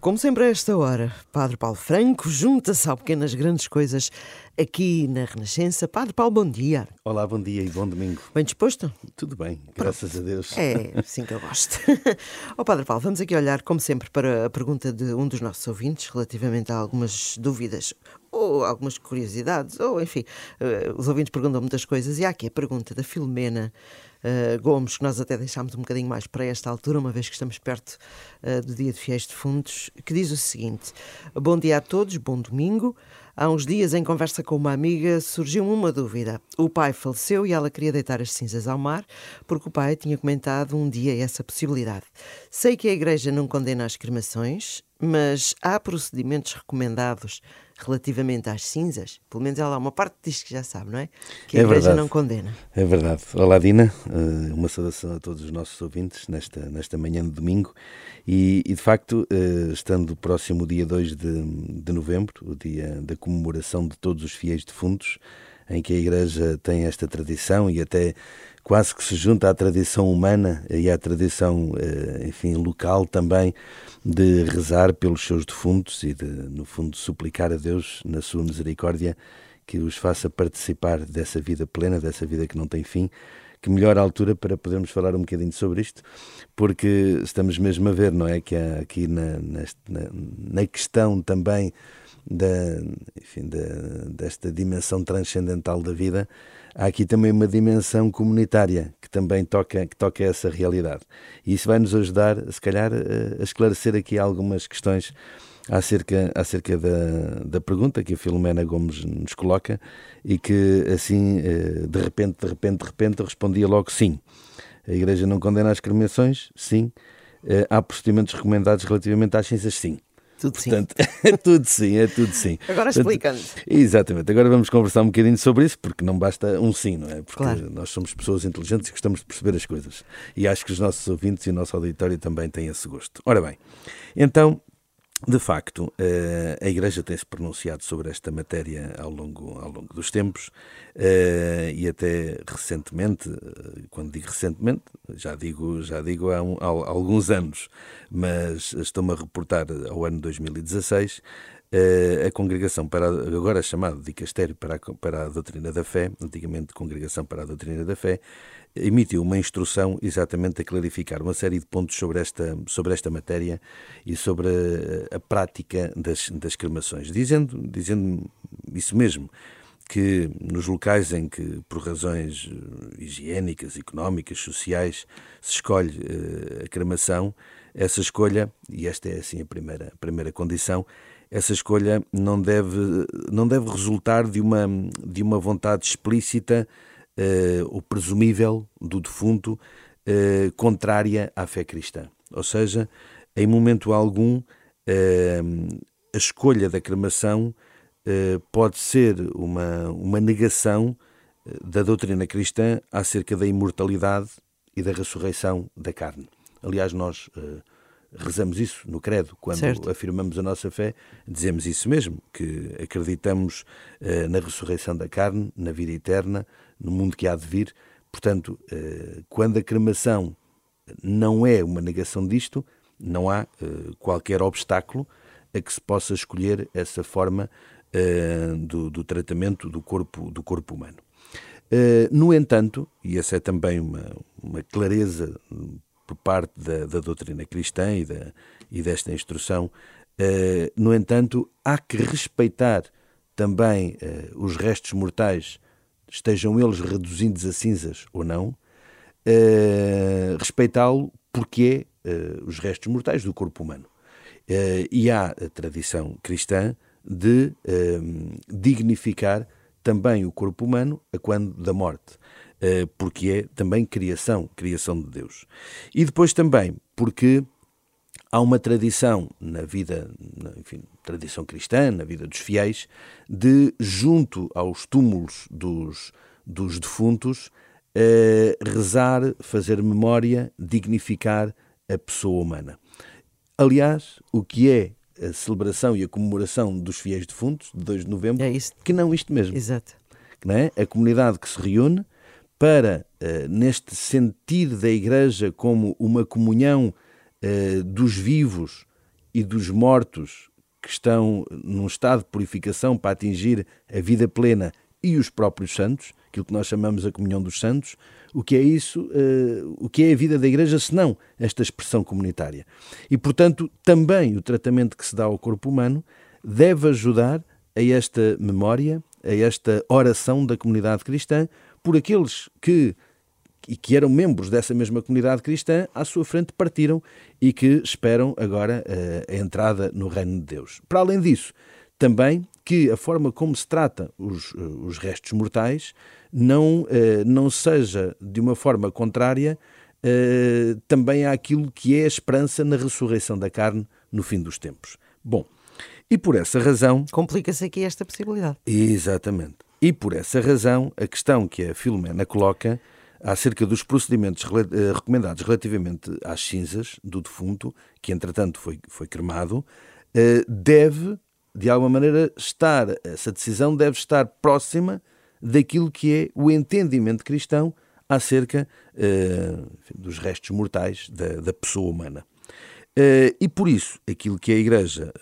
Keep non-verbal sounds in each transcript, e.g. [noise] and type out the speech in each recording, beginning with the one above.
Como sempre a esta hora, Padre Paulo Franco junta-se ao Pequenas Grandes Coisas aqui na Renascença. Padre Paulo, bom dia. Olá, bom dia e bom domingo. Bem disposto? Tudo bem, graças Pronto. a Deus. É, assim que eu gosto. [laughs] Ó oh, Padre Paulo, vamos aqui olhar, como sempre, para a pergunta de um dos nossos ouvintes relativamente a algumas dúvidas ou algumas curiosidades, ou enfim, uh, os ouvintes perguntam muitas coisas e há aqui a pergunta da Filomena uh, Gomes, que nós até deixámos um bocadinho mais para esta altura, uma vez que estamos perto uh, do Dia de Fiéis de Fundos, que diz o seguinte: Bom dia a todos, bom domingo. Há uns dias, em conversa com uma amiga, surgiu uma dúvida. O pai faleceu e ela queria deitar as cinzas ao mar, porque o pai tinha comentado um dia essa possibilidade. Sei que a Igreja não condena as cremações, mas há procedimentos recomendados relativamente às cinzas? Pelo menos ela há uma parte diz que já sabe, não é? Que a é Igreja verdade. não condena. É verdade. Olá, Dina. Eh, uma saudação a todos os nossos ouvintes nesta, nesta manhã de domingo. E, e de facto, eh, estando próximo o dia 2 de, de novembro, o dia da comemoração de todos os fiéis defuntos, em que a Igreja tem esta tradição e até quase que se junta à tradição humana e à tradição, eh, enfim, local também, de rezar pelos seus defuntos e de, no fundo, suplicar a Deus, na sua misericórdia, que os faça participar dessa vida plena, dessa vida que não tem fim. Que melhor altura para podermos falar um bocadinho sobre isto, porque estamos mesmo a ver, não é? Que há aqui na, neste, na, na questão também da, enfim, da, desta dimensão transcendental da vida, há aqui também uma dimensão comunitária que também toca, que toca essa realidade. E isso vai nos ajudar, se calhar, a esclarecer aqui algumas questões acerca, acerca da, da pergunta que a Filomena Gomes nos coloca e que assim, eh, de repente, de repente, de repente, respondia logo sim. A Igreja não condena as cremações? Sim. Eh, há procedimentos recomendados relativamente às ciências? Sim. Tudo Portanto, sim. [laughs] é tudo sim, é tudo sim. Agora explicando. Exatamente. Agora vamos conversar um bocadinho sobre isso, porque não basta um sim, não é? Porque claro. nós somos pessoas inteligentes e gostamos de perceber as coisas. E acho que os nossos ouvintes e o nosso auditório também têm esse gosto. Ora bem, então de facto, eh, a Igreja tem-se pronunciado sobre esta matéria ao longo, ao longo dos tempos eh, e até recentemente, eh, quando digo recentemente, já digo, já digo há, um, há alguns anos, mas estou-me a reportar ao ano 2016, a Congregação para agora chamada Dicastério para a, para a Doutrina da Fé, antigamente Congregação para a Doutrina da Fé, emitiu uma instrução exatamente a clarificar uma série de pontos sobre esta, sobre esta matéria e sobre a, a prática das, das cremações, dizendo, dizendo isso mesmo, que nos locais em que, por razões eh, higiênicas, económicas, sociais, se escolhe uh, a cremação, essa escolha, e esta é assim a primeira, a primeira condição, essa escolha não deve, não deve resultar de uma, de uma vontade explícita uh, o presumível do defunto uh, contrária à fé cristã. Ou seja, em momento algum, uh, a escolha da cremação pode ser uma, uma negação da doutrina cristã acerca da imortalidade e da ressurreição da carne. Aliás, nós rezamos isso no credo, quando certo. afirmamos a nossa fé, dizemos isso mesmo, que acreditamos uh, na ressurreição da carne, na vida eterna, no mundo que há de vir. Portanto, uh, quando a cremação não é uma negação disto, não há uh, qualquer obstáculo a que se possa escolher essa forma do, do, tratamento do corpo, do corpo humano. no entanto, e essa é também uma, uma clareza por parte da, da doutrina cristã e, da, e desta instrução. Uh, no entanto, há que respeitar também uh, os restos mortais, estejam eles reduzidos a cinzas ou não, uh, respeitá-lo porque é os restos mortais do corpo humano. e há a tradição cristã de dignificar também o corpo humano a quando da morte. Eh, porque é também criação, criação de Deus. E depois também porque há uma tradição na vida, enfim, tradição cristã, na vida dos fiéis, de, junto aos túmulos dos, dos defuntos, eh, rezar, fazer memória, dignificar a pessoa humana. Aliás, o que é a celebração e a comemoração dos fiéis defuntos, de 2 de novembro, é que não isto mesmo. Exato. Não é? A comunidade que se reúne para, uh, neste sentir da Igreja como uma comunhão uh, dos vivos e dos mortos que estão num estado de purificação para atingir a vida plena e os próprios santos, aquilo que nós chamamos a comunhão dos santos, o que é isso, uh, o que é a vida da Igreja, senão esta expressão comunitária. E, portanto, também o tratamento que se dá ao corpo humano deve ajudar a esta memória, a esta oração da comunidade cristã, por aqueles que e que eram membros dessa mesma comunidade cristã, à sua frente partiram e que esperam agora uh, a entrada no reino de Deus. Para além disso, também que a forma como se trata os, uh, os restos mortais não, uh, não seja de uma forma contrária também àquilo que é a esperança na ressurreição da carne no fim dos tempos. Bom, e por essa razão. Complica-se aqui esta possibilidade. Exatamente. E por essa razão, a questão que a Filomena coloca acerca dos procedimentos eh, recomendados relativamente às cinzas do defunto, que entretanto foi, foi cremado, eh, deve, de alguma maneira, estar, essa decisão deve estar próxima daquilo que é o entendimento cristão acerca uh, dos restos mortais da, da pessoa humana. E por isso, aquilo que a Igreja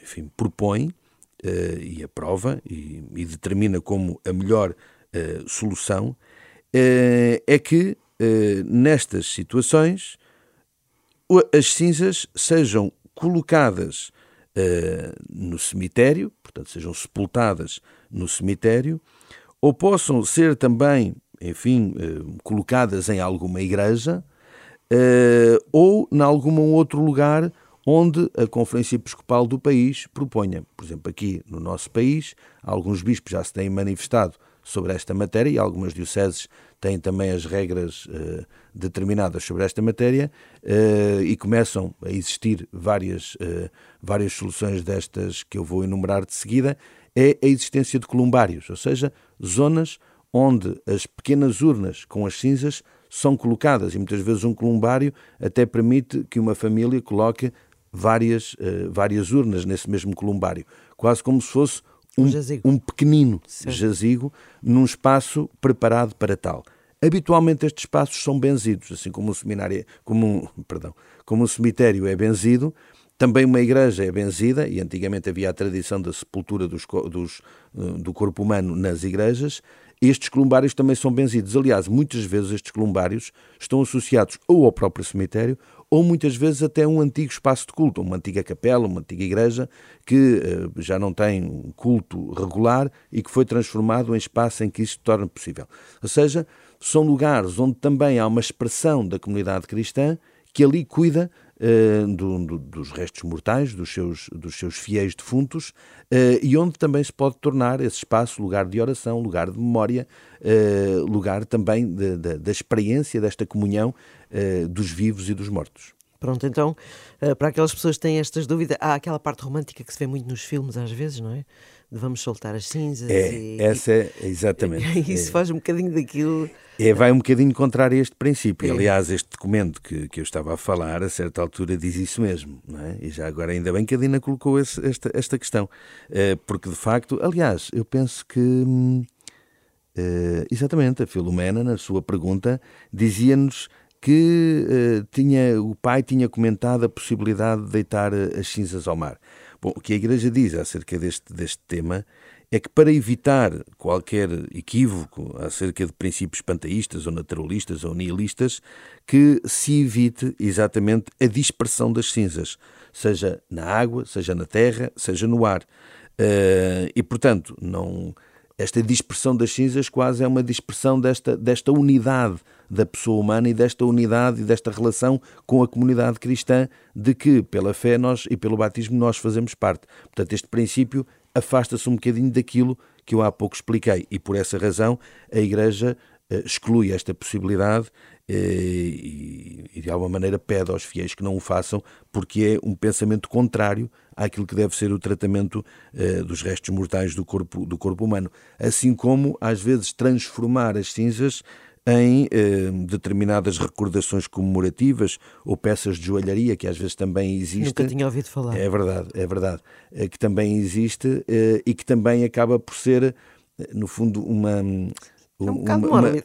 enfim, propõe e aprova e, e, determina como a melhor solução eh, é que nestas situações as cinzas sejam colocadas no cemitério, portanto, sejam sepultadas no cemitério, ou possam ser também, enfim, colocadas em alguma igreja ou em algum outro lugar onde a Conferência Episcopal do país proponha. Por exemplo, aqui no nosso país, alguns bispos já se têm manifestado sobre esta matéria e algumas dioceses têm também as regras uh, determinadas sobre esta matéria uh, e começam a existir várias, uh, várias soluções destas que eu vou enumerar de seguida, é a existência de columbários, ou seja, zonas onde as pequenas urnas com as cinzas são colocadas e muitas vezes um columbário até permite que uma família coloque várias, várias urnas nesse mesmo columbário, quase como se fosse um, um pequenino certo. jazigo num espaço preparado para tal. Habitualmente estes espaços são benzidos, assim como um seminário, como um, [laughs] perdão, como um cemitério é benzido, também uma igreja é benzida, e antigamente havia a tradição da sepultura dos, dos, eh, do corpo humano nas igrejas. Estes columbários também são benzidos. Aliás, muitas vezes estes columbários estão associados ou ao próprio cemitério ou muitas vezes até um antigo espaço de culto, uma antiga capela, uma antiga igreja que uh, já não tem um culto regular e que foi transformado em espaço em que isso se torna possível. Ou seja, são lugares onde também há uma expressão da comunidade cristã que ali cuida do, do, dos restos mortais, dos seus, dos seus fiéis defuntos, uh, e onde também se pode tornar esse espaço lugar de oração, lugar de memória, uh, lugar também da experiência desta comunhão dos vivos e dos mortos. Pronto, então, para aquelas pessoas que têm estas dúvidas, há aquela parte romântica que se vê muito nos filmes às vezes, não é? De vamos soltar as cinzas. É, e, essa é, exatamente. [laughs] Isso é. faz um bocadinho daquilo é, vai um bocadinho contra este princípio. É. Aliás, este documento que, que eu estava a falar, a certa altura, diz isso mesmo. Não é? E já agora, ainda bem que a Dina colocou esse, esta, esta questão. Uh, porque, de facto, aliás, eu penso que. Uh, exatamente, a Filomena, na sua pergunta, dizia-nos que uh, tinha, o pai tinha comentado a possibilidade de deitar as cinzas ao mar. Bom, o que a Igreja diz acerca deste, deste tema é que para evitar qualquer equívoco acerca de princípios panteístas ou naturalistas ou nihilistas, que se evite exatamente a dispersão das cinzas, seja na água, seja na terra, seja no ar. Uh, e, portanto, não, esta dispersão das cinzas quase é uma dispersão desta, desta unidade da pessoa humana e desta unidade e desta relação com a comunidade cristã de que, pela fé nós e pelo batismo, nós fazemos parte. Portanto, este princípio afasta-se um bocadinho daquilo que eu há pouco expliquei e por essa razão a Igreja uh, exclui esta possibilidade uh, e, de alguma maneira pede aos fiéis que não o façam porque é um pensamento contrário àquilo que deve ser o tratamento uh, dos restos mortais do corpo, do corpo humano. Assim como, às vezes, transformar as cinzas em eh, determinadas recordações comemorativas ou peças de joalharia, que às vezes também existe. Nunca tinha ouvido falar. É verdade, é verdade. Eh, que também existe eh, e que também acaba por ser, eh, no fundo, uma. É um bocado uma, uma,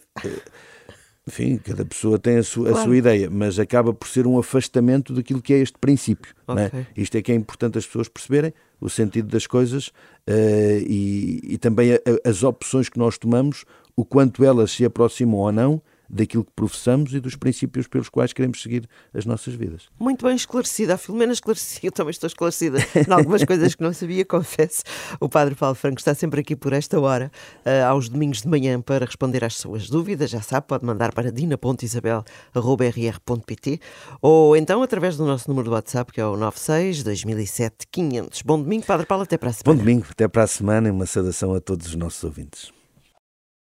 Enfim, cada pessoa tem a sua, claro. a sua ideia, mas acaba por ser um afastamento daquilo que é este princípio. É? Okay. É? Isto é que é importante as pessoas perceberem o sentido das coisas uh, e, e, também a, a, as opções que nós tomamos, o quanto elas se aproximam ou não daquilo que professamos e dos princípios pelos quais queremos seguir as nossas vidas. Muito bem esclarecida. A Filomena esclarecida. [laughs] Eu também estou esclarecida em algumas [laughs] coisas que não sabia, confesso. O Padre Paulo Franco está sempre aqui por esta hora, uh, aos domingos de manhã, para responder às suas dúvidas. Já sabe, pode mandar para dina.isabel.rr.pt ou então através do nosso número de WhatsApp, que é o 96 2007 500. Bom domingo, Padre Paulo. Até para a semana. Bom domingo. Até para a semana e uma saudação a todos os nossos ouvintes.